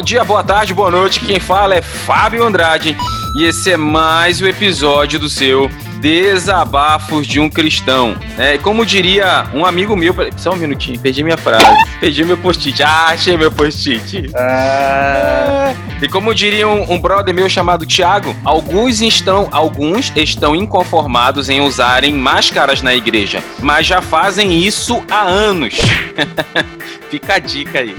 Bom dia, boa tarde, boa noite. Quem fala é Fábio Andrade e esse é mais um episódio do seu Desabafos de um Cristão. É, como diria um amigo meu, só um minutinho, perdi minha frase, perdi meu post-it. Ah, achei meu post-it. Ah. E como diria um, um, brother meu chamado Thiago, alguns estão, alguns estão inconformados em usarem máscaras na igreja, mas já fazem isso há anos. Fica a dica aí.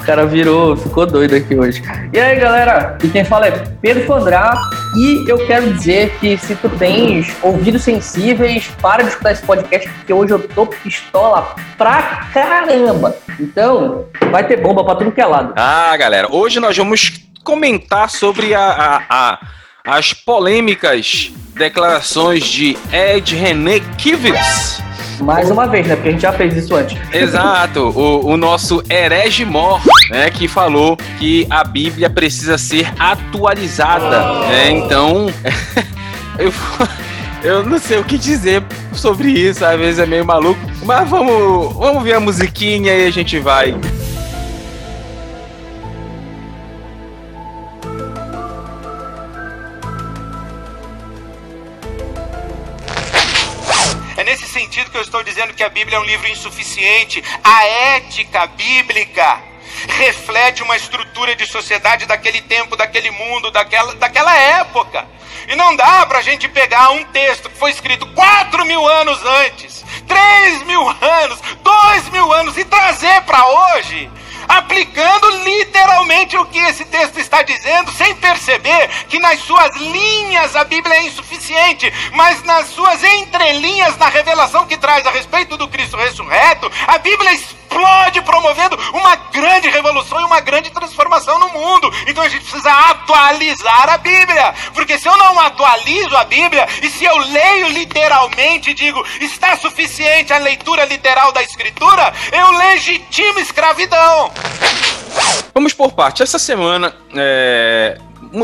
o cara virou, ficou doido aqui hoje. E aí, galera? E quem fala é Pedro Fandrá. E eu quero dizer que se tu tens ouvidos sensíveis, para de escutar esse podcast, porque hoje eu tô pistola pra caramba. Então, vai ter bomba pra tudo que é lado. Ah, galera, hoje nós vamos comentar sobre a, a, a as polêmicas declarações de Ed René Kivitz mais uma vez, né? Porque a gente já fez isso antes. Exato. O, o nosso herege mor, né? Que falou que a Bíblia precisa ser atualizada, né? Então, eu... Eu não sei o que dizer sobre isso, às vezes é meio maluco. Mas vamos, vamos ver a musiquinha e a gente vai. sentido que eu estou dizendo que a Bíblia é um livro insuficiente. A ética bíblica reflete uma estrutura de sociedade daquele tempo, daquele mundo, daquela, daquela época. E não dá para a gente pegar um texto que foi escrito 4 mil anos antes, 3 mil anos, 2 mil anos e trazer para hoje aplicando literalmente o que esse texto está dizendo, sem perceber que nas suas linhas a Bíblia é insuficiente, mas nas suas entrelinhas, na revelação que traz a respeito do Cristo ressurreto, a Bíblia explode promovendo uma grande revolução e uma grande transformação no mundo. Então a gente precisa atualizar a Bíblia, porque se eu não atualizo a Bíblia e se eu leio literalmente, digo, está suficiente a leitura literal da Escritura, eu legitimo escravidão. Vamos por parte. Essa semana, é,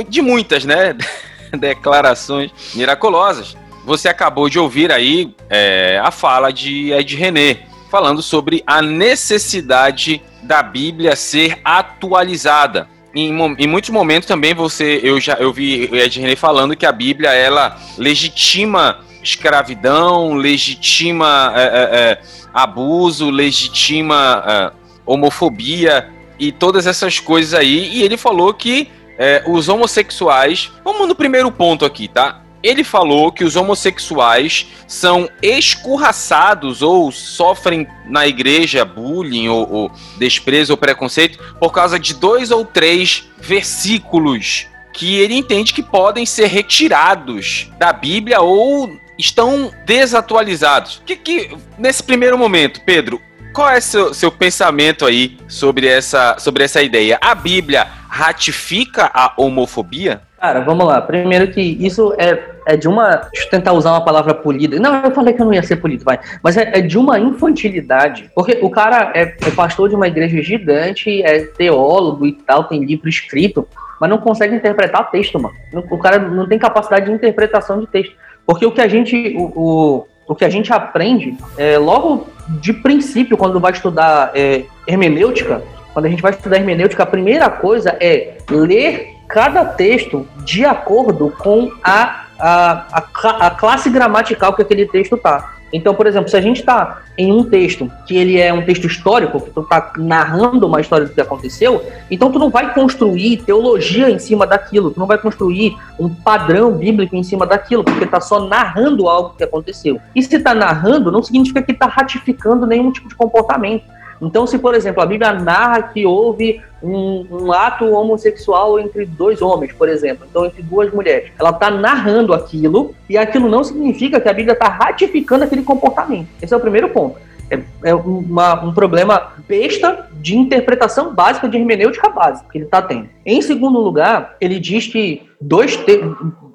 de muitas, né, declarações miraculosas, você acabou de ouvir aí é, a fala de Ed René, falando sobre a necessidade da Bíblia ser atualizada. Em, em, muitos momentos também você eu já eu vi Ed René falando que a Bíblia ela legitima escravidão, legitima é, é, é abuso, legitima é, homofobia e todas essas coisas aí. E ele falou que é, os homossexuais. Vamos no primeiro ponto aqui, tá? Ele falou que os homossexuais são escorraçados ou sofrem na igreja bullying ou, ou desprezo ou preconceito por causa de dois ou três versículos que ele entende que podem ser retirados da Bíblia ou estão desatualizados. Que, que nesse primeiro momento, Pedro, qual é seu, seu pensamento aí sobre essa, sobre essa ideia? A Bíblia ratifica a homofobia? Cara, vamos lá. Primeiro que isso é, é de uma. Deixa eu tentar usar uma palavra polida. Não, eu falei que eu não ia ser polido, vai. Mas é, é de uma infantilidade. Porque o cara é, é, pastor de uma igreja gigante, é teólogo e tal, tem livro escrito, mas não consegue interpretar texto, mano. O cara não tem capacidade de interpretação de texto. Porque o que a gente. O, o, o que a gente aprende é, logo de princípio, quando vai estudar é, hermenêutica, quando a gente vai estudar hermenêutica, a primeira coisa é ler cada texto de acordo com a, a, a, a classe gramatical que aquele texto está. Então, por exemplo, se a gente está em um texto que ele é um texto histórico, que tu está narrando uma história do que aconteceu, então tu não vai construir teologia em cima daquilo, tu não vai construir um padrão bíblico em cima daquilo, porque está só narrando algo que aconteceu. E se está narrando, não significa que está ratificando nenhum tipo de comportamento. Então, se, por exemplo, a Bíblia narra que houve um, um, ato homossexual entre dois homens, por exemplo, então entre duas mulheres, ela está narrando aquilo e aquilo não significa que a Bíblia está ratificando aquele comportamento.Esse é o primeiro ponto. É, é uma, um problema besta de interpretação básica de hermenêutica básica que ele está tendo. Em segundo lugar, ele diz que dois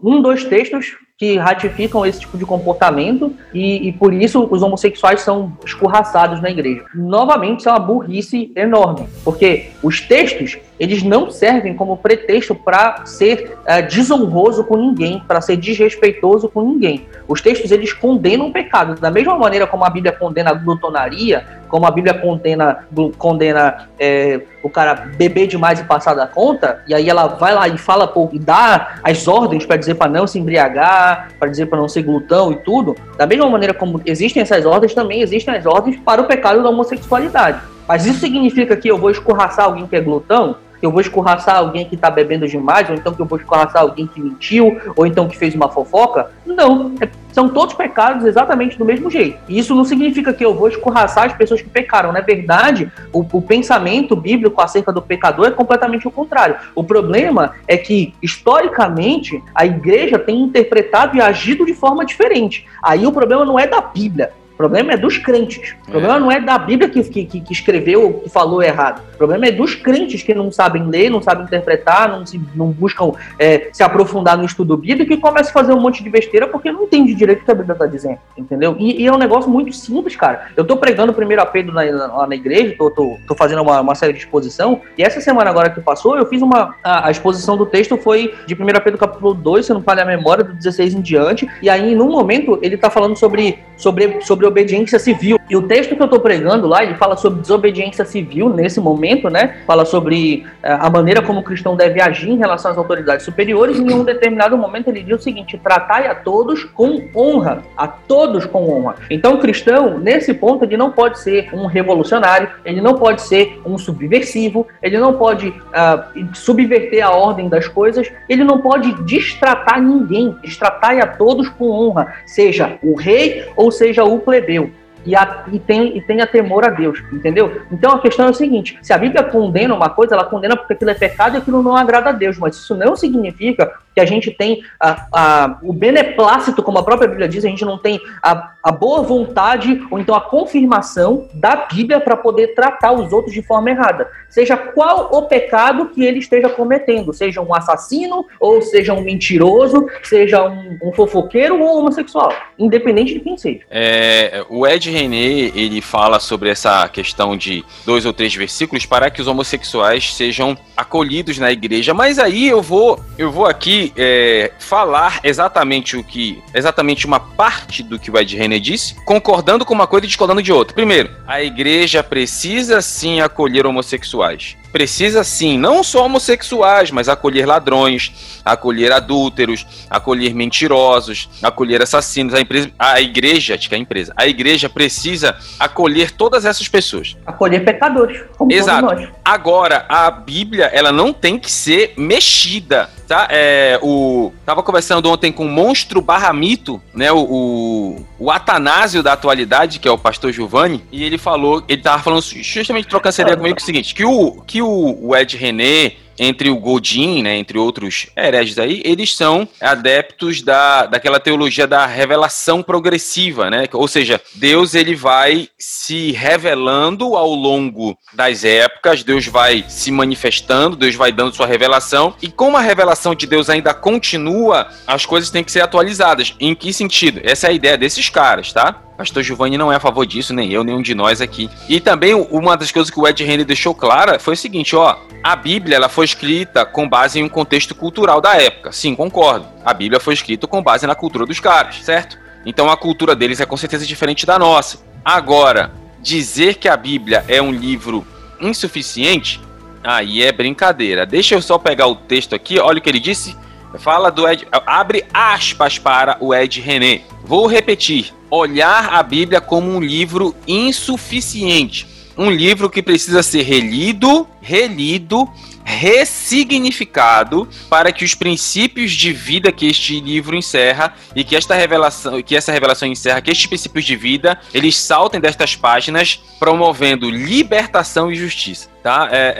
um, dois textos que ratificam esse tipo de comportamento e, e, por isso os homossexuais são escorraçados na igreja. Novamente, isso é uma burrice enorme, porque os textos eles não servem como pretexto para ser uh, desonroso com ninguém, para ser desrespeitoso com ninguém. Os textos eles condenam o pecado da mesma maneira como a Bíblia condena a glutonaria, como a Bíblia condena, condena é, o cara beber demais e passar da conta, e aí ela vai lá e fala pô, e dá as ordens para dizer para não se embriagar, para dizer para não ser glutão e tudo. Da mesma maneira como existem essas ordens, também existem as ordens para o pecado da homossexualidade. Mas isso significa que eu vou escorraçar alguém que é glutão? Que eu vou escorraçar alguém que está bebendo demais, ou então que eu vou escorraçar alguém que mentiu, ou então que fez uma fofoca. Não, é, são todos pecados exatamente do mesmo jeito. E isso não significa que eu vou escorraçar as pessoas que pecaram. Na verdade, o, o pensamento bíblico acerca do pecador é completamente o contrário. O problema é que, historicamente, a igreja tem interpretado e agido de forma diferente. Aí o problema não é da Bíblia, problema é dos crentes. O problema é. não é da Bíblia que, que, que escreveu ou que falou errado. O problema é dos crentes que não sabem ler, não sabem interpretar, não, se, não buscam é, se aprofundar no estudo bíblico e começam a fazer um monte de besteira porque não entende direito o que a Bíblia está dizendo. Entendeu? E, e, é um negócio muito simples, cara. Eu tô pregando o primeiro apelo na, lá na igreja, tô fazendo uma, uma, série de exposição, e essa semana agora que passou, eu fiz uma. A, a exposição do texto foi de 1 Pedro capítulo 2, se não falha a memória, do 16 em diante. E aí, num momento, ele tá falando sobre, sobre, sobre obediência civil. E o texto que eu estou pregando lá, ele fala sobre desobediência civil nesse momento, né? Fala sobre uh, a maneira como o cristão deve agir em relação às autoridades superiores. E em um determinado momento ele diz o seguinte: tratai a todos com honra, a todos com honra. Então o cristão, nesse ponto, ele não pode ser um revolucionário, ele não pode ser um subversivo, ele não pode uh, subverter a ordem das coisas, ele não pode destratar ninguém, destratar a todos com honra, seja o rei ou seja o plebeu e, a, e, tem, e tenha temor a Deus, entendeu? Então a questão é o seguinte: se a Bíblia condena uma coisa, ela condena porque aquilo é pecado e aquilo não agrada a Deus, mas isso não significa que a gente tem a, a, o beneplácito, como a própria Bíblia diz, a gente não tem a, a boa vontade ou então a confirmação da Bíblia para poder tratar os outros de forma errada. Seja qual o pecado que ele esteja cometendo, seja um assassino, ou seja um mentiroso, seja um, um fofoqueiro ou homossexual, independente de quem seja. É, o Ed René, ele fala sobre essa questão de dois ou três versículos para que os homossexuais sejam acolhidos na igreja, mas aí eu vou, eu vou aqui é, falar exatamente o que. Exatamente uma parte do que o Ed René disse, concordando com uma coisa e discordando de outra. Primeiro, a igreja precisa sim acolher homossexuais precisa sim, não só homossexuais, mas acolher ladrões, acolher adúlteros, acolher mentirosos, acolher assassinos. A, empresa, a igreja, acho que é a empresa, a igreja precisa acolher todas essas pessoas. Acolher pecadores, como Exato. Agora, a Bíblia, ela não tem que ser mexida, tá? É, o tava conversando ontem com o monstro barra mito, né? O, o, o Atanásio da atualidade, que é o pastor Giovanni, e ele falou, ele tava falando justamente trocando essa ideia comigo que é o seguinte, que o que o, o Ed René entre o Godin, né, entre outros hereges aí, eles são adeptos da, daquela teologia da revelação progressiva, né? Ou seja, Deus ele vai se revelando ao longo das épocas, Deus vai se manifestando, Deus vai dando sua revelação, e como a revelação de Deus ainda continua, as coisas têm que ser atualizadas. Em que sentido? Essa é a ideia desses caras, tá? Pastor Giovanni não é a favor disso, nem eu, nenhum de nós aqui. E também uma das coisas que o Ed Henry deixou clara foi o seguinte, ó, a Bíblia ela foi escrita com base em um contexto cultural da época. Sim, concordo. A Bíblia foi escrita com base na cultura dos caras, certo? Então a cultura deles é com certeza diferente da nossa. Agora, dizer que a Bíblia é um livro insuficiente, aí é brincadeira. Deixa eu só pegar o texto aqui, olha o que ele disse. Fala do Ed, abre aspas para o Ed René. Vou repetir olhar a Bíblia como um livro insuficiente. Um livro que precisa ser relido, relido, ressignificado para que os princípios de vida que este livro encerra e que esta revelação, que essa revelação encerra, que estes princípios de vida, eles saltem destas páginas, promovendo libertação e justiça. Tá? É,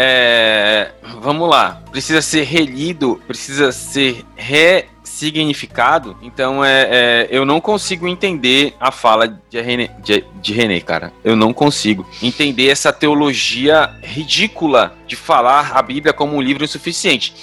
é, vamos lá. Precisa ser relido, precisa ser re significado, então é, é, eu não consigo entender a fala de René, de, de René, cara. Eu não consigo entender essa teologia ridícula de falar a Bíblia como um livro insuficiente.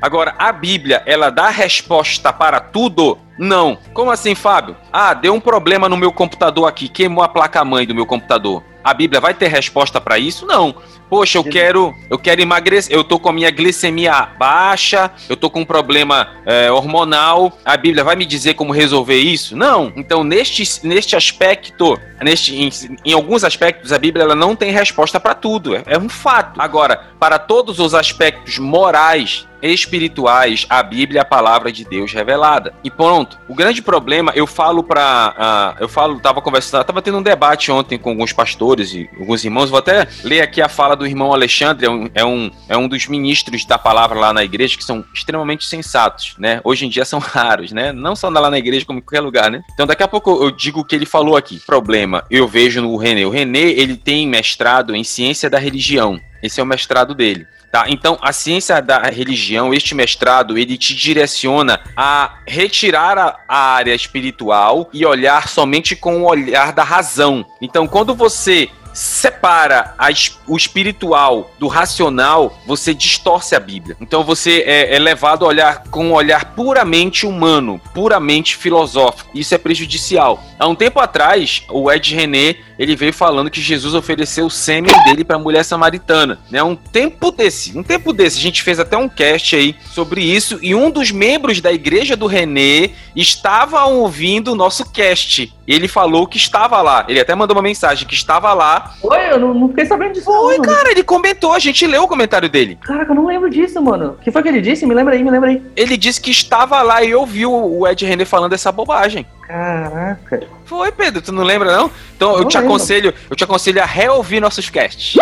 Agora, a Bíblia, ela dá resposta para tudo? Não. Como assim, Fábio? Ah, deu um problema no meu computador aqui, queimou a placa-mãe do meu computador. A Bíblia vai ter resposta para isso? Não. Poxa, eu quero, eu quero emagrecer, eu tô com a minha glicemia baixa, eu tô com um problema é, hormonal. A Bíblia vai me dizer como resolver isso? Não. Então, neste, neste aspecto, neste, em, em alguns aspectos, a Bíblia ela não tem resposta para tudo. É, é um fato. Agora, para todos os aspectos morais, espirituais, a Bíblia a palavra de Deus revelada. E pronto. O grande problema, eu falo para, uh, eu falo, tava conversando, tava tendo um debate ontem com alguns pastores e alguns irmãos. Vou até ler aqui a fala do irmão Alexandre, é um, é um, é um dos ministros da palavra lá na igreja que são extremamente sensatos, né? Hoje em dia são raros, né? Não só lá na igreja como em qualquer lugar, né? Então daqui a pouco eu digo o que ele falou aqui. Problema, eu vejo no René. O René, ele tem mestrado em ciência da religião. Esse é o mestrado dele. Tá? Então, a ciência da religião, este mestrado, ele te direciona a retirar a, a área espiritual e olhar somente com o olhar da razão. Então, quando você separa a, o espiritual do racional, você distorce a Bíblia. Então você é, é, levado a olhar com um olhar puramente humano, puramente filosófico. Isso é prejudicial. Há um tempo atrás, o Ed René ele veio falando que Jesus ofereceu o sêmen dele para a mulher samaritana. Né? Um tempo desse, um tempo desse, a gente fez até um cast aí sobre isso e um dos membros da igreja do René estava ouvindo o nosso cast. Ele falou que estava lá. Ele até mandou uma mensagem que estava lá. Oi, eu não, não fiquei sabendo disso. Foi, cara, ele comentou, a gente leu o comentário dele. Caraca, eu não lembro disso, mano. O que foi que ele disse? Me lembra aí, me lembra aí. Ele disse que estava lá e ouviu o Ed René falando essa bobagem. Caraca. Foi, Pedro, tu não lembra não? Então eu te lembro. aconselho, eu te aconselho a reouvir nossos casts.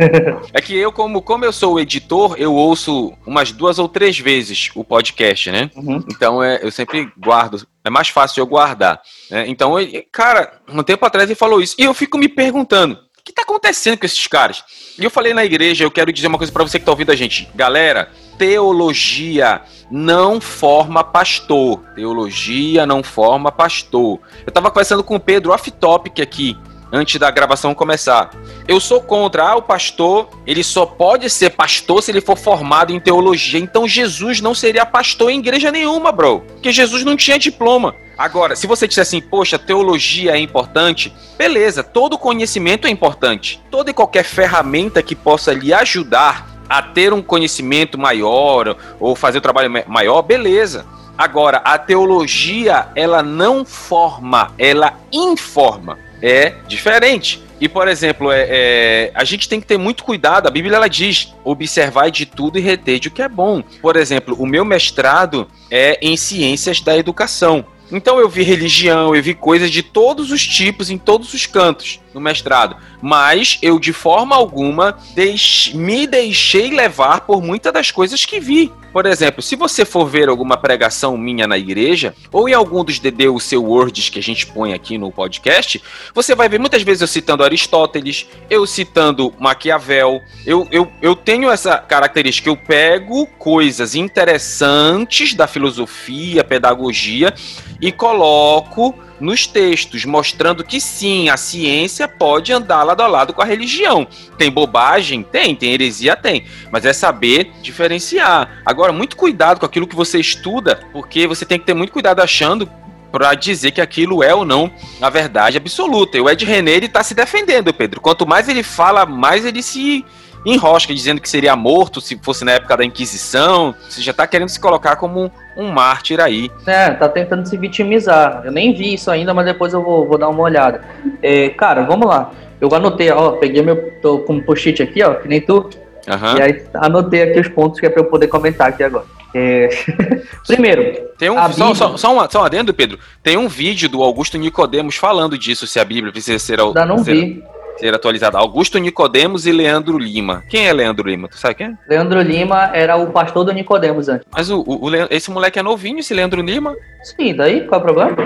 é que eu como como eu sou o editor, eu ouço umas duas ou três vezes o podcast, né? Uhum. Então é, eu sempre guardo, é mais fácil eu guardar. Né? Então, cara, um tempo atrás ele falou isso e eu fico me perguntando, que está acontecendo com esses caras? E eu falei na igreja, eu quero dizer uma coisa para você que está ouvindo a gente. Galera, teologia não forma pastor. Teologia não forma pastor. Eu tava conversando com o Pedro off-topic aqui, antes da gravação começar. Eu sou contra, ah, o pastor, ele só pode ser pastor se ele for formado em teologia. Então Jesus não seria pastor em igreja nenhuma, bro. Porque Jesus não tinha diploma. Agora, se você disser assim, poxa, teologia é importante, beleza, todo conhecimento é importante. Toda e qualquer ferramenta que possa lhe ajudar a ter um conhecimento maior ou fazer um trabalho maior, beleza. Agora, a teologia, ela não forma, ela informa. É diferente. E, por exemplo, é, é, a gente tem que ter muito cuidado. A Bíblia ela diz: observar de tudo e reter de o que é bom. Por exemplo, o meu mestrado é em ciências da educação. Então eu vi religião, eu vi coisas de todos os tipos, em todos os cantos no mestrado. Mas eu, de forma alguma, deix me deixei levar por muitas das coisas que vi. Por exemplo, se você for ver alguma pregação minha na igreja, ou em algum dos seu Words que a gente põe aqui no podcast, você vai ver muitas vezes eu citando Aristóteles, eu citando Maquiavel. Eu, eu, eu tenho essa característica, eu pego coisas interessantes da filosofia, pedagogia e coloco nos textos, mostrando que sim, a ciência pode andar lado a lado com a religião. Tem bobagem? Tem, tem heresia? Tem. Mas é saber diferenciar. Agora, muito cuidado com aquilo que você estuda, porque você tem que ter muito cuidado achando para dizer que aquilo é ou não a verdade absoluta. E o Ed René ele tá se defendendo, Pedro. Quanto mais ele fala, mais ele se enrosca dizendo que seria morto se fosse na época da Inquisição. Você já está querendo se colocar como um mártir aí. É, tá tentando se vitimizar. Eu nem vi isso ainda, mas depois eu vou, vou dar uma olhada. É, cara, vamos lá. Eu anotei, ó, peguei meu tô com um post-it aqui, ó, que nem tu. Uhum. E aí anotei aqui os pontos que é para eu poder comentar aqui agora. É... Primeiro, tem um, só, só, só, um, só um adendo, Pedro. Tem um vídeo do Augusto Nicodemos falando disso, se a Bíblia precisa ser. Ainda não ser... vi ser atualizada. Augusto Nicodemos e Leandro Lima. Quem é Leandro Lima? Tu sabe quem é? Leandro Lima era o pastor do Nicodemos antes. Mas o, o, o esse moleque é novinho, esse Leandro Lima? Sim, daí qual é o problema?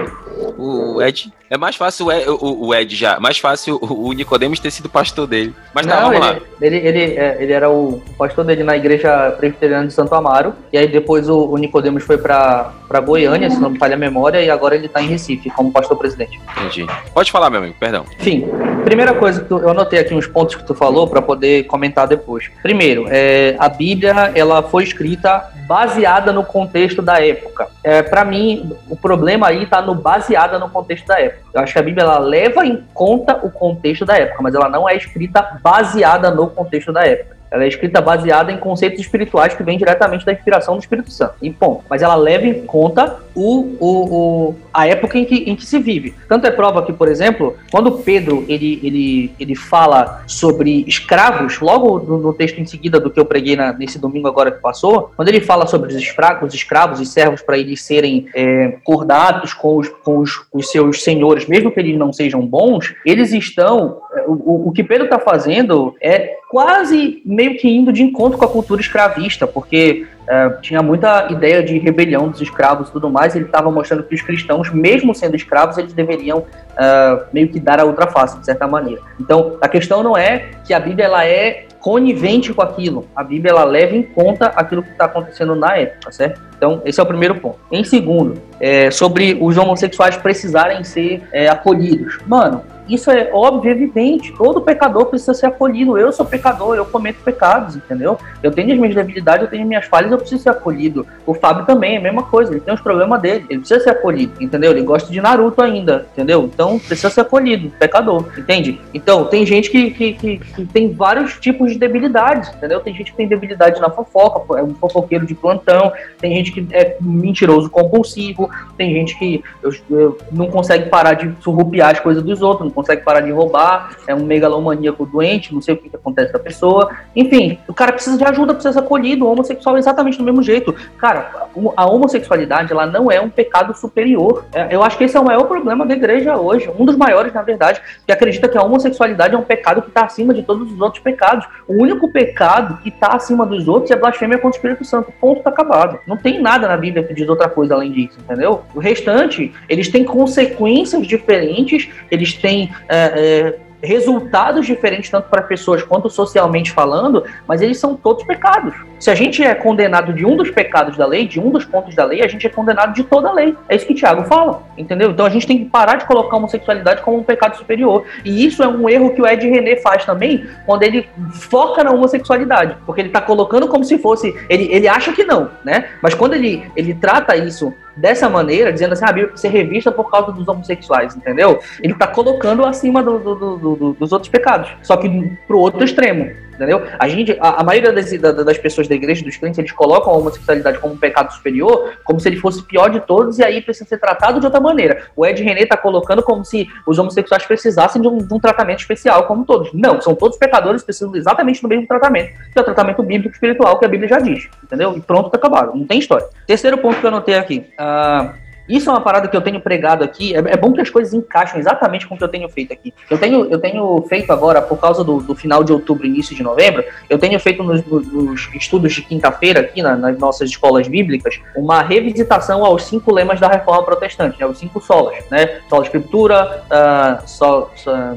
O Ed. É mais fácil o, o Ed já. Mais fácil o, o Nicodemos ter sido pastor dele. Mas tá, não, vamos ele, lá. Ele, ele, é, ele era o pastor dele na igreja presbiteriana de Santo Amaro. E aí depois o, o Nicodemos foi pra, pra Goiânia, se não me falha a memória, e agora ele tá em Recife como pastor presidente. Entendi. Pode falar, meu amigo, perdão. Enfim, primeira coisa que tu, eu anotei aqui uns pontos que tu falou para poder comentar depois. Primeiro, é, a Bíblia ela foi escrita baseada no contexto da época. É, para mim, o problema aí tá no baseada no contexto da época. Eu acho que a Bíblia ela leva em conta o contexto da época, mas ela não é escrita baseada no contexto da época. Ela é escrita baseada em conceitos espirituais que vêm diretamente da inspiração do Espírito Santo. E ponto. Mas ela leva em conta o, o, o, a época em que, em que se vive. Tanto é prova que, por exemplo, quando Pedro ele, ele, ele fala sobre escravos, logo no, no texto em seguida do que eu preguei na, nesse domingo agora que passou, quando ele fala sobre os escravos, os escravos e servos para eles serem é, cordados com os, com os, os, seus senhores, mesmo que eles não sejam bons, eles estão. É, o, o que Pedro está fazendo é quase meio que indo de encontro com a cultura escravista, porque é, tinha muita ideia de rebelião dos escravos e tudo mais. Ele estava mostrando que os cristãos, mesmo sendo escravos, eles deveriam é, meio que dar a outra face, de certa maneira. Então, a questão não é que a Bíblia ela é conivente com aquilo. A Bíblia ela leva em conta aquilo que está acontecendo na época, certo? Então, esse é o primeiro ponto. Em segundo, é, sobre os homossexuais precisarem ser é, acolhidos. Mano, isso é óbvio, evidente. Todo pecador precisa ser acolhido. Eu sou pecador, eu cometo pecados, entendeu? Eu tenho as minhas debilidades, eu tenho as minhas falhas, eu preciso ser acolhido. O Fábio também é a mesma coisa, ele tem os problemas dele, ele precisa ser acolhido, entendeu? Ele gosta de Naruto ainda, entendeu? Então precisa ser acolhido, pecador, entende? Então tem gente que, que, que, que tem vários tipos de debilidades, entendeu? Tem gente que tem debilidade na fofoca, é um fofoqueiro de plantão, tem gente que é mentiroso compulsivo, tem gente que eu, eu não consegue parar de surrupiar as coisas dos outros, consegue parar de roubar, é um megalomaníaco doente, não sei o que, que acontece com a pessoa. Enfim, o cara precisa de ajuda, precisa ser acolhido. O homossexual é exatamente do mesmo jeito. Cara, a homossexualidade, ela não é um pecado superior. É, eu acho que esse é o maior problema da igreja hoje, um dos maiores, na verdade, que acredita que a homossexualidade é um pecado que está acima de todos os outros pecados. O único pecado que está acima dos outros é blasfêmia contra o Espírito Santo. Ponto, tá acabado. Não tem nada na Bíblia que diz outra coisa além disso, entendeu? O restante, eles têm consequências diferentes, eles têm é, é, resultados diferentes, tanto para pessoas quanto socialmente falando, mas eles são todos pecados. Se a gente é condenado de um dos pecados da lei, de um dos pontos da lei, a gente é condenado de toda a lei. É isso que Tiago fala, entendeu? Então a gente tem que parar de colocar a homossexualidade como um pecado superior. E isso é um erro que o Ed René faz também, quando ele foca na homossexualidade, porque ele está colocando como se fosse. Ele, ele acha que não, né? Mas quando ele, ele trata isso dessa maneira, dizendo assim, ah, a Bíblia precisa ser revista por causa dos homossexuais, entendeu? Ele está colocando acima do, do, do, dos outros pecados, só que pro outro extremo. Entendeu? A, gente, a, a maioria das, das, pessoas da igreja, dos crentes, eles colocam a homossexualidade como um pecado superior, como se ele fosse pior de todos, e aí precisa ser tratado de outra maneira. O Ed René está colocando como se os homossexuais precisassem de um, de um, tratamento especial, como todos. Não, são todos pecadores, precisam exatamente do mesmo tratamento, que é o tratamento bíblico espiritual que a Bíblia já diz. Entendeu? E pronto, tá acabado. Não tem história. Terceiro ponto que eu anotei aqui. Uh, isso é uma parada que eu tenho pregado aqui. É, é, bom que as coisas encaixem exatamente com o que eu tenho feito aqui. Eu tenho, eu tenho feito agora, por causa do, do final de outubro, início de novembro, eu tenho feito nos, nos estudos de quinta-feira aqui na, nas nossas escolas bíblicas uma revisitação aos cinco lemas da Reforma Protestante, né, os cinco solas, né? Sola Escritura, uh, sol,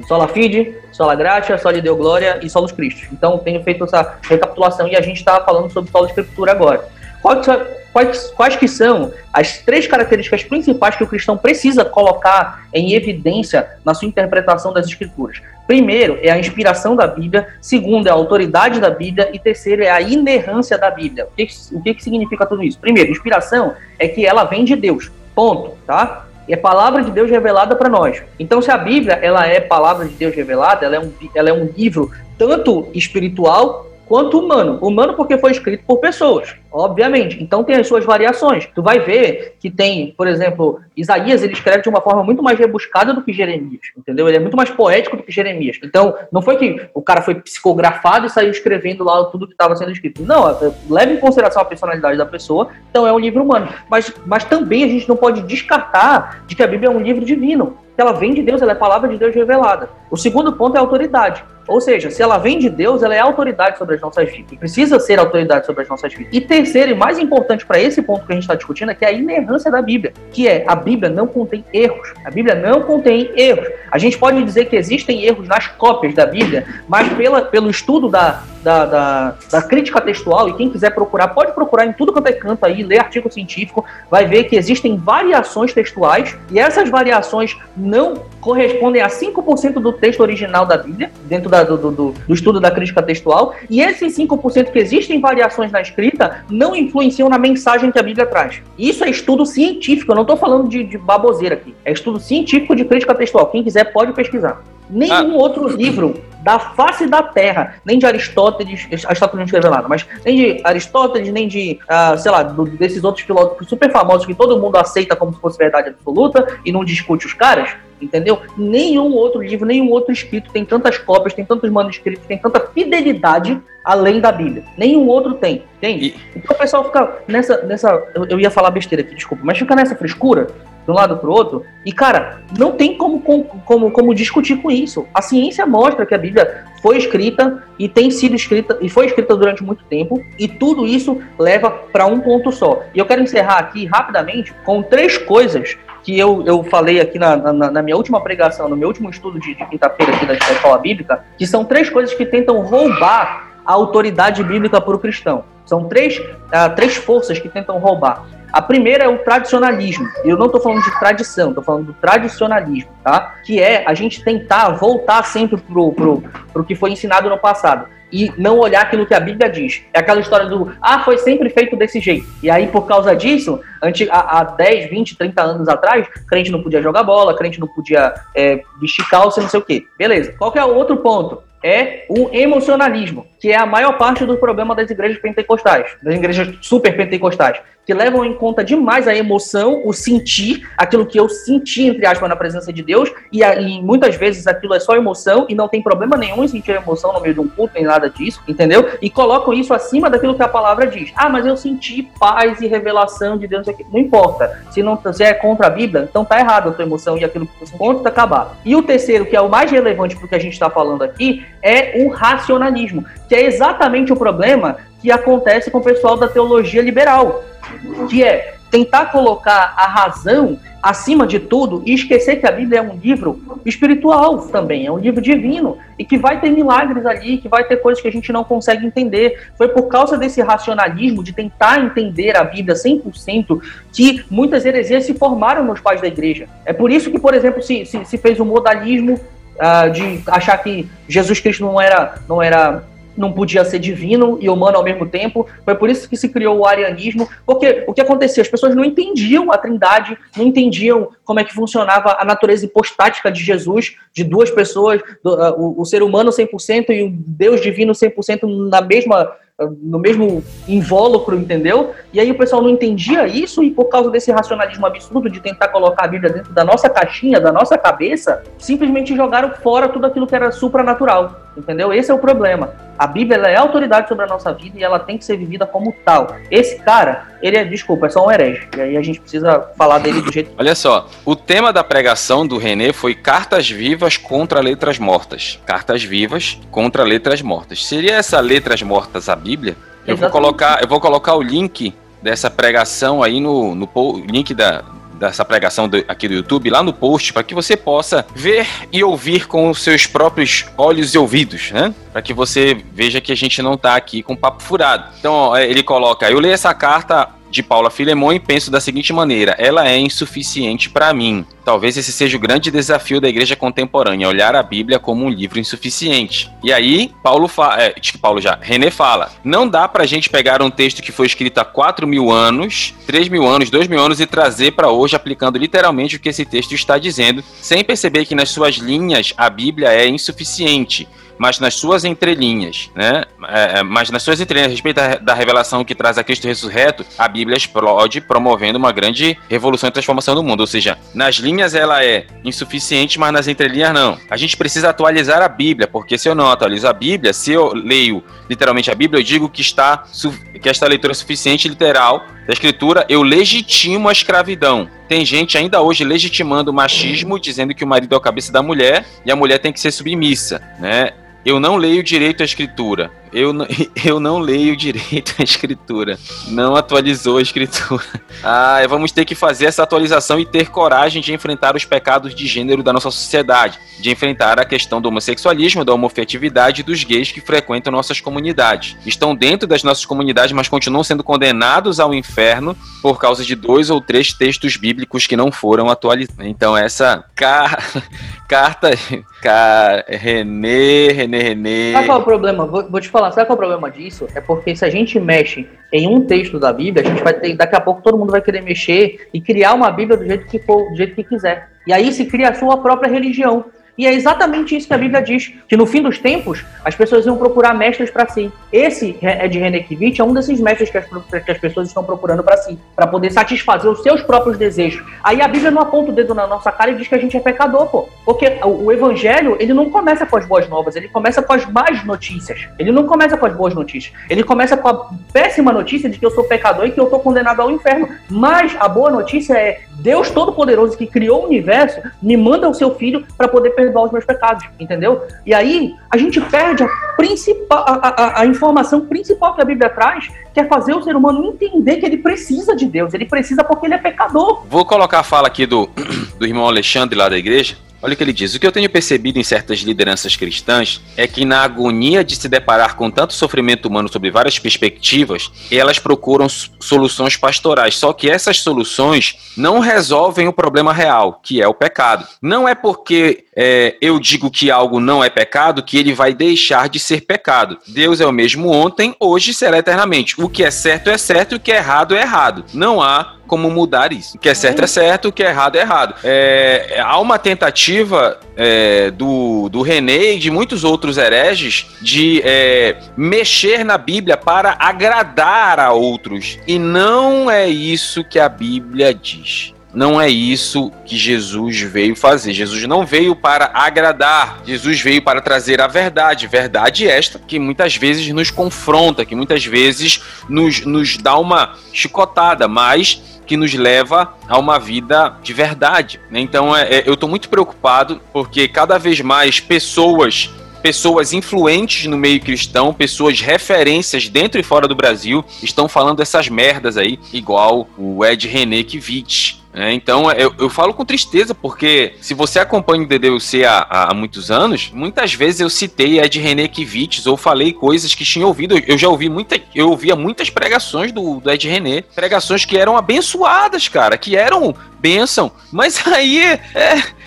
Sola Fide, Sola Gratia, Sola Deu Glória e Solos Cristo. Então, tenho feito essa recapitulação e a gente está falando sobre Sola Escritura agora. Que, quais, quais que são as três características principais que o cristão precisa colocar em evidência na sua interpretação das escrituras? Primeiro é a inspiração da Bíblia, segundo é a autoridade da Bíblia e terceiro é a inerrância da Bíblia. O que, o que, que significa tudo isso? Primeiro, inspiração é que ela vem de Deus. Ponto, tá? é palavra de Deus revelada para nós. Então, se a Bíblia ela é palavra de Deus revelada, ela é um, ela é um livro tanto espiritual quanto humano. Humano porque foi escrito por pessoas, obviamente. Então tem as suas variações. Tu vai ver que tem, por exemplo, Isaías, ele escreve de uma forma muito mais rebuscada do que Jeremias, entendeu? Ele é muito mais poético do que Jeremias. Então, não foi que o cara foi psicografado e saiu escrevendo lá tudo que estava sendo escrito. Não, é, leva em consideração a personalidade da pessoa, então é um livro humano. Mas, mas também a gente não pode descartar de que a Bíblia é um livro divino. Que ela vem de Deus, ela é palavra de Deus revelada. O segundo ponto é a autoridade. Ou seja, se ela vem de Deus, ela é autoridade sobre as nossas vidas. Precisa ser autoridade sobre as nossas vidas. E terceiro, e mais importante para esse ponto que a gente está discutindo, é que é a inerrância da Bíblia. Que é, a Bíblia não contém erros. A Bíblia não contém erros. A gente pode dizer que existem erros nas cópias da Bíblia, mas pela, pelo estudo da, da, da, da, crítica textual, e quem quiser procurar, pode procurar em tudo quanto é canto aí, ler artigo científico, vai ver que existem variações textuais, e essas variações não correspondem a 5% do texto original da Bíblia, dentro da, do, do, do, estudo da crítica textual, e esses 5% que existem variações na escrita não influenciam na mensagem que a Bíblia traz. Isso é estudo científico, eu não estou falando de, de baboseira aqui, é estudo científico de crítica textual. Quem quiser pode pesquisar. Nenhum ah. outro livro da face da Terra, nem de Aristóteles, Aristóteles não escreveu nada, mas nem de Aristóteles, nem de, uh, sei lá, do, desses outros filósofos super famosos que todo mundo aceita como se fosse verdade absoluta e não discute os caras, entendeu? Nenhum outro livro, nenhum outro escrito tem tantas cópias, tem tantos manuscritos, tem tanta fidelidade além da Bíblia. Nenhum outro tem, entende? E... Então o pessoal fica nessa, nessa, eu, eu ia falar besteira aqui, desculpa, mas fica nessa frescura de um lado para o outro. E, cara, não tem como, como, como discutir com isso. A ciência mostra que a Bíblia foi escrita e tem sido escrita e foi escrita durante muito tempo, e tudo isso leva para um ponto só. E eu quero encerrar aqui rapidamente com três coisas que eu, eu falei aqui na, na, na minha última pregação, no meu último estudo de, de quinta-feira aqui da escola bíblica, que são três coisas que tentam roubar a autoridade bíblica para o cristão. São três, uh, três forças que tentam roubar. A primeira é o tradicionalismo. Eu não estou falando de tradição, estou falando do tradicionalismo, tá? Que é a gente tentar voltar sempre pro, pro, pro que foi ensinado no passado e não olhar aquilo que a Bíblia diz. É aquela história do, ah, foi sempre feito desse jeito. E aí, por causa disso, há 10, 20, 30 anos atrás, crente não podia jogar bola, crente não podia é, vestir calça, não sei o quê. Beleza. Qual que é o outro ponto? é o emocionalismo, que é a maior parte do problema das igrejas pentecostais, das igrejas super pentecostais, que levam em conta demais a emoção, o sentir, aquilo que eu senti, entre aspas, na presença de Deus, e, e muitas vezes aquilo é só emoção, e não tem problema nenhum em sentir emoção no meio de um culto, nem nada disso, entendeu? E colocam isso acima daquilo que a palavra diz. Ah, mas eu senti paz e revelação de Deus. Não importa. Se não se é contra a Bíblia, então tá errado a tua emoção e aquilo que você conta tá acabar. E o terceiro, que é o mais relevante para o que a gente está falando aqui, é o racionalismo, que é exatamente o problema que acontece com o pessoal da teologia liberal, que é tentar colocar a razão acima de tudo e esquecer que a Bíblia é um livro espiritual também, é um livro divino e que vai ter milagres ali, que vai ter coisas que a gente não consegue entender. Foi por causa desse racionalismo de tentar entender a Bíblia 100% que muitas heresias se formaram nos pais da igreja. É por isso que, por exemplo, se, se, se fez o modalismo uh, de achar que Jesus Cristo não era, não era não podia ser divino e humano ao mesmo tempo. Foi por isso que se criou o arianismo, porque o que acontecia? As pessoas não entendiam a trindade, não entendiam como é que funcionava a natureza hipostática de Jesus, de duas pessoas, do, uh, o, o, ser humano 100% e o Deus divino 100% na mesma no mesmo invólucro, entendeu? E aí o pessoal não entendia isso e por causa desse racionalismo absurdo de tentar colocar a Bíblia dentro da nossa caixinha, da nossa cabeça, simplesmente jogaram fora tudo aquilo que era supranatural, entendeu? Esse é o problema. A Bíblia é autoridade sobre a nossa vida e ela tem que ser vivida como tal. Esse cara, ele é, desculpa, é só um herege. E aí a gente precisa falar dele do jeito Olha só, o tema da pregação do René foi cartas vivas contra letras mortas. Cartas vivas contra letras mortas. Seria essa letras mortas a Bíblia, eu vou, colocar, eu vou colocar o link dessa pregação aí no, no link da, dessa pregação do, aqui do YouTube lá no post para que você possa ver e ouvir com os seus próprios olhos e ouvidos, né? Para que você veja que a gente não está aqui com papo furado. Então, ó, ele coloca: Eu leio essa carta de Paula Filemon e penso da seguinte maneira: ela é insuficiente para mim. Talvez esse seja o grande desafio da igreja contemporânea, olhar a Bíblia como um livro insuficiente. E aí, Paulo fala, é, Paulo já, René fala, não dá pra gente pegar um texto que foi escrito há 4 mil anos, 3 mil anos, 2 mil anos e trazer para hoje aplicando literalmente o que esse texto está dizendo, sem perceber que nas suas linhas a Bíblia é insuficiente mas nas suas entrelinhas, né? É, é, mas nas suas entrelinhas, a respeito da, revelação que traz a Cristo ressurreto, a Bíblia explode promovendo uma grande revolução e transformação do mundo. Ou seja, nas linhas ela é insuficiente, mas nas entrelinhas não. A gente precisa atualizar a Bíblia, porque se eu não atualizo a Bíblia, se eu leio literalmente a Bíblia, eu digo que está que esta leitura é suficiente literal da escritura, eu legitimo a escravidão. Tem gente ainda hoje legitimando o machismo, dizendo que o marido é a cabeça da mulher e a mulher tem que ser submissa, né? Eu não leio direito à escritura. Eu, eu não leio direito a escritura. Não atualizou a escritura. Ah, vamos ter que fazer essa atualização e ter coragem de enfrentar os pecados de gênero da nossa sociedade, de enfrentar a questão do homossexualismo, da homofetividade e dos gays que frequentam nossas comunidades. Estão dentro das nossas comunidades, mas continuam sendo condenados ao inferno por causa de dois ou três textos bíblicos que não foram atualizados. Então, essa car... carta. Car... Renê, Renê. Sabe qual é o problema? Vou, vou te falar, sabe qual é o problema disso? É porque se a gente mexe em um texto da Bíblia, a gente vai ter, daqui a pouco todo mundo vai querer mexer e criar uma Bíblia do jeito que for, do jeito que quiser. E aí se cria a sua própria religião. E é exatamente isso que a Bíblia diz, que no fim dos tempos as pessoas iam procurar mestres para si. Esse é de René Kivitch é um desses mestres que as, que as pessoas estão procurando para si, para poder satisfazer os seus próprios desejos. Aí a Bíblia não aponta o dedo na nossa cara e diz que a gente é pecador, pô. Porque o, o evangelho, ele não começa com as boas novas, ele começa com as más notícias. Ele não começa com as boas notícias. Ele começa com a péssima notícia de que eu sou pecador e que eu estou condenado ao inferno. Mas a boa notícia é Deus Todo-Poderoso que criou o universo me manda o seu filho para poder perdoar os meus pecados, entendeu? E aí a gente perde a principal, a, a, a, informação principal que a Bíblia traz, que é fazer o ser humano entender que ele precisa de Deus, ele precisa porque ele é pecador. Vou colocar a fala aqui do, do irmão Alexandre lá da igreja. Olha o que ele diz. O que eu tenho percebido em certas lideranças cristãs é que, na agonia de se deparar com tanto sofrimento humano sob várias perspectivas, elas procuram soluções pastorais. Só que essas soluções não resolvem o problema real, que é o pecado. Não é porque é, eu digo que algo não é pecado que ele vai deixar de ser pecado. Deus é o mesmo ontem, hoje será eternamente. O que é certo é certo o que é errado é errado. Não há como mudar isso. O que é certo é certo, o que é errado é errado. É, há uma tentativa é, do, do René e de muitos outros hereges de é, mexer na Bíblia para agradar a outros. E não é isso que a Bíblia diz. Não é isso que Jesus veio fazer. Jesus não veio para agradar. Jesus veio para trazer a verdade. Verdade esta que muitas vezes nos confronta, que muitas vezes nos, nos dá uma chicotada, mas que nos leva a uma vida de verdade. Né? Então é, é, eu estou muito preocupado porque cada vez mais pessoas pessoas influentes no meio cristão, pessoas referências dentro e fora do Brasil, estão falando essas merdas aí, igual o Ed René Kivitz. É, então, eu, eu falo com tristeza, porque se você acompanha o DDUC há, há muitos anos, muitas vezes eu citei Ed René Kivitz ou falei coisas que tinha ouvido. Eu já ouvi muita, eu ouvia muitas pregações do, do Ed René, pregações que eram abençoadas, cara, que eram bênção. Mas aí é,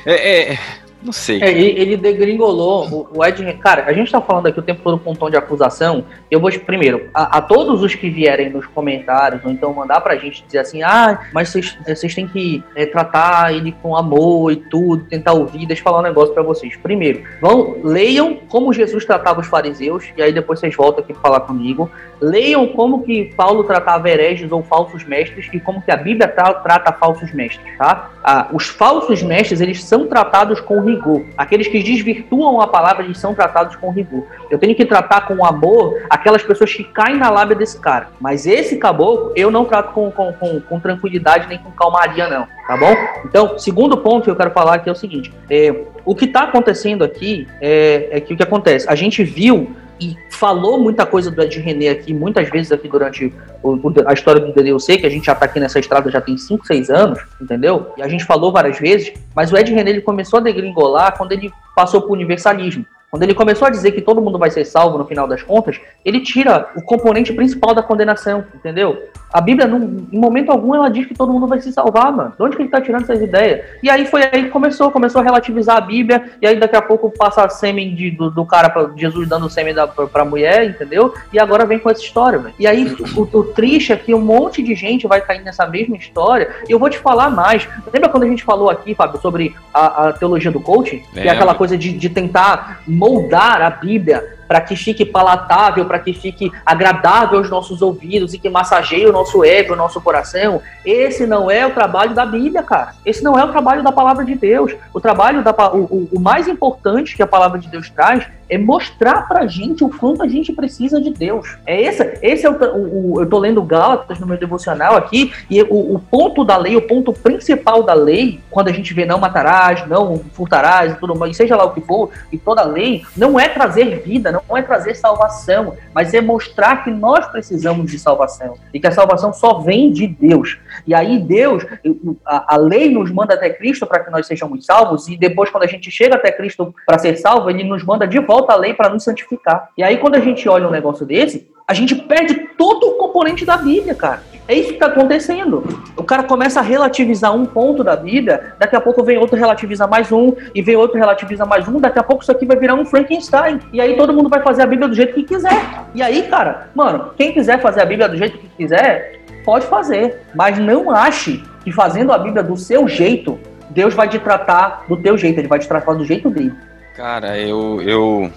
é, é não sei. É, ele degringolou o, Ed. Cara, a gente tá falando aqui o tempo todo com um tom de acusação. Eu vou, primeiro, a, a, todos os que vierem nos comentários, ou então mandar pra gente dizer assim: ah, mas vocês, vocês têm que é, tratar ele com amor e tudo, tentar ouvir. Deixa eu falar um negócio pra vocês. Primeiro, vão, leiam como Jesus tratava os fariseus, e aí depois vocês voltam aqui pra falar comigo. Leiam como que Paulo tratava hereges ou falsos mestres e como que a Bíblia tra trata falsos mestres, tá? Ah, os falsos mestres, eles são tratados com rigor. Aqueles que desvirtuam a palavra, eles são tratados com rigor. Eu tenho que tratar com amor aquelas pessoas que caem na lábia desse cara. Mas esse caboclo, eu não trato com, com, com, com tranquilidade nem com calmaria, não. Tá bom? Então, segundo ponto que eu quero falar aqui é o seguinte: é, o que está acontecendo aqui é, é que o que acontece? A gente viu e falou muita coisa do Ed René aqui, muitas vezes aqui durante o, a história do DDUC, que a gente já tá aqui nessa estrada já tem 5, 6 anos, entendeu? E a gente falou várias vezes, mas o Ed René ele começou a degringolar quando ele passou pro universalismo. Quando ele começou a dizer que todo mundo vai ser salvo no final das contas, ele tira o componente principal da condenação, entendeu? A Bíblia, num, em momento algum, ela diz que todo mundo vai se salvar, mano. De onde que ele tá tirando essas ideias? E aí foi aí que começou, começou a relativizar a Bíblia, e aí daqui a pouco passa sêmen de, do, do, cara, pra, Jesus dando sêmen da, pra, pra mulher, entendeu? E agora vem com essa história, velho. E aí o, o, triste é que um monte de gente vai cair nessa mesma história, e eu vou te falar mais. Lembra quando a gente falou aqui, Fábio, sobre a, a teologia do coaching? É, que é aquela coisa de, de tentar moldar a Bíblia para que fique palatável, para que fique agradável aos nossos ouvidos e que massageie o nosso ego, o nosso coração. Esse não é o trabalho da Bíblia, cara. Esse não é o trabalho da palavra de Deus. O trabalho da o, o mais importante que a palavra de Deus traz é mostrar pra gente o quanto a gente precisa de Deus. É esse, esse é o, o, o eu tô lendo Gálatas no meu devocional aqui e o, o, ponto da lei, o ponto principal da lei, quando a gente vê não matarás, não furtarás e tudo mais, seja lá o que for, e toda a lei não é trazer vida, não não é trazer salvação, mas é mostrar que nós precisamos de salvação e que a salvação só vem de Deus. E aí Deus, a, a lei nos manda até Cristo para que nós sejamos salvos e depois quando a gente chega até Cristo para ser salvo, ele nos manda de volta a lei para nos santificar. E aí quando a gente olha um negócio desse, a gente perde todo o componente da Bíblia, cara. É isso que está acontecendo. O cara começa a relativizar um ponto da Bíblia, daqui a pouco vem outro relativiza mais um, e vem outro relativiza mais um, daqui a pouco isso aqui vai virar um Frankenstein. E aí todo mundo vai fazer a Bíblia do jeito que quiser. E aí, cara, mano, quem quiser fazer a Bíblia do jeito que quiser, pode fazer. Mas não ache que fazendo a Bíblia do seu jeito, Deus vai te tratar do teu jeito, ele vai te tratar do jeito dele. Cara, eu, eu,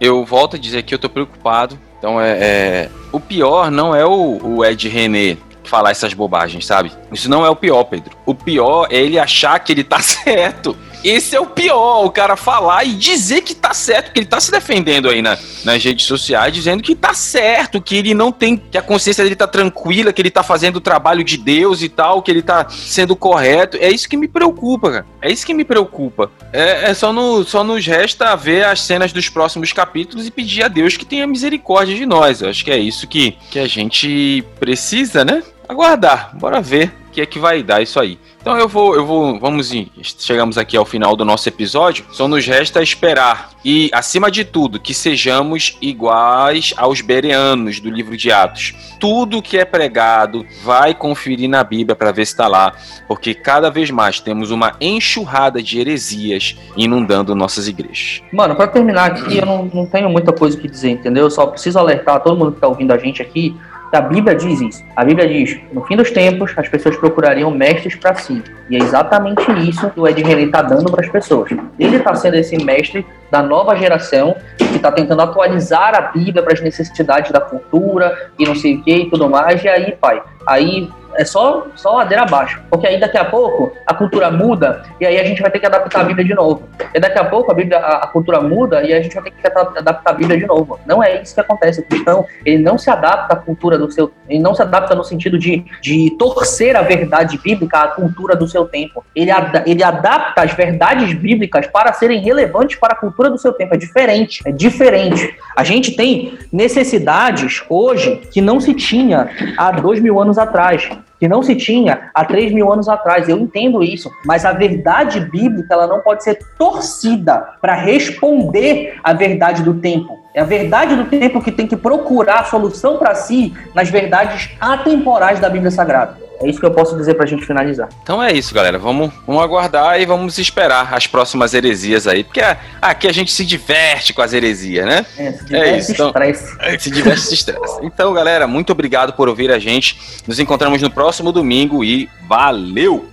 eu volto a dizer que eu tô preocupado. Então é, é o pior não é o, o Ed René falar essas bobagens, sabe? Isso não é o pior, Pedro. O pior é ele achar que ele tá certo. Esse é o pior, o cara falar e dizer que tá certo, porque ele tá se defendendo aí na, nas redes sociais, dizendo que tá certo, que ele não tem, que a consciência dele tá tranquila, que ele tá fazendo o trabalho de Deus e tal, que ele tá sendo correto. É isso que me preocupa, cara. É isso que me preocupa. É, é só, no, só nos resta ver as cenas dos próximos capítulos e pedir a Deus que tenha misericórdia de nós. Eu acho que é isso que, que a gente precisa, né? Aguardar. Bora ver que é que vai dar isso aí. Então eu vou, eu vou, vamos, chegamos aqui ao final do nosso episódio. Só nos resta esperar e, acima de tudo, que sejamos iguais aos bereanos do livro de Atos. Tudo que é pregado, vai conferir na Bíblia para ver se está lá, porque cada vez mais temos uma enxurrada de heresias inundando nossas igrejas. Mano, para terminar aqui, eu não, não tenho muita coisa que dizer, entendeu? Eu só preciso alertar todo mundo que está ouvindo a gente aqui a Bíblia diz isso. A Bíblia diz: no fim dos tempos, as pessoas procurariam mestres para si. E é exatamente isso que o Ed René está dando para as pessoas. Ele está sendo esse mestre da nova geração que está tentando atualizar a Bíblia para as necessidades da cultura e não sei o que e tudo mais. E aí, pai, aí é só, só ladeira abaixo. Porque aí daqui a pouco a cultura muda e aí a gente vai ter que adaptar a Bíblia de novo. E daqui a pouco a, Bíblia, a, a cultura muda e a gente vai ter que adaptar a Bíblia de novo. Não é isso que acontece. O cristão, ele não se adapta à cultura do seu. Ele não se adapta no sentido de, de torcer a verdade bíblica à cultura do seu tempo. Ele, ad, ele adapta as verdades bíblicas para serem relevantes para a cultura do seu tempo. É diferente. É diferente. A gente tem necessidades hoje que não se tinha há dois mil anos atrás que não se tinha há 3 mil anos atrás. Eu entendo isso, mas a verdade bíblica ela não pode ser torcida para responder à verdade do tempo. É a verdade do tempo que tem que procurar a solução para si nas verdades atemporais da Bíblia Sagrada. É isso que eu posso dizer pra gente finalizar. Então é isso, galera. Vamos, vamos aguardar e vamos esperar as próximas heresias aí. Porque aqui a gente se diverte com as heresias, né? É, se diverte é isso. Então. É, se diverte se estresse. Então, galera, muito obrigado por ouvir a gente. Nos encontramos no próximo domingo e valeu!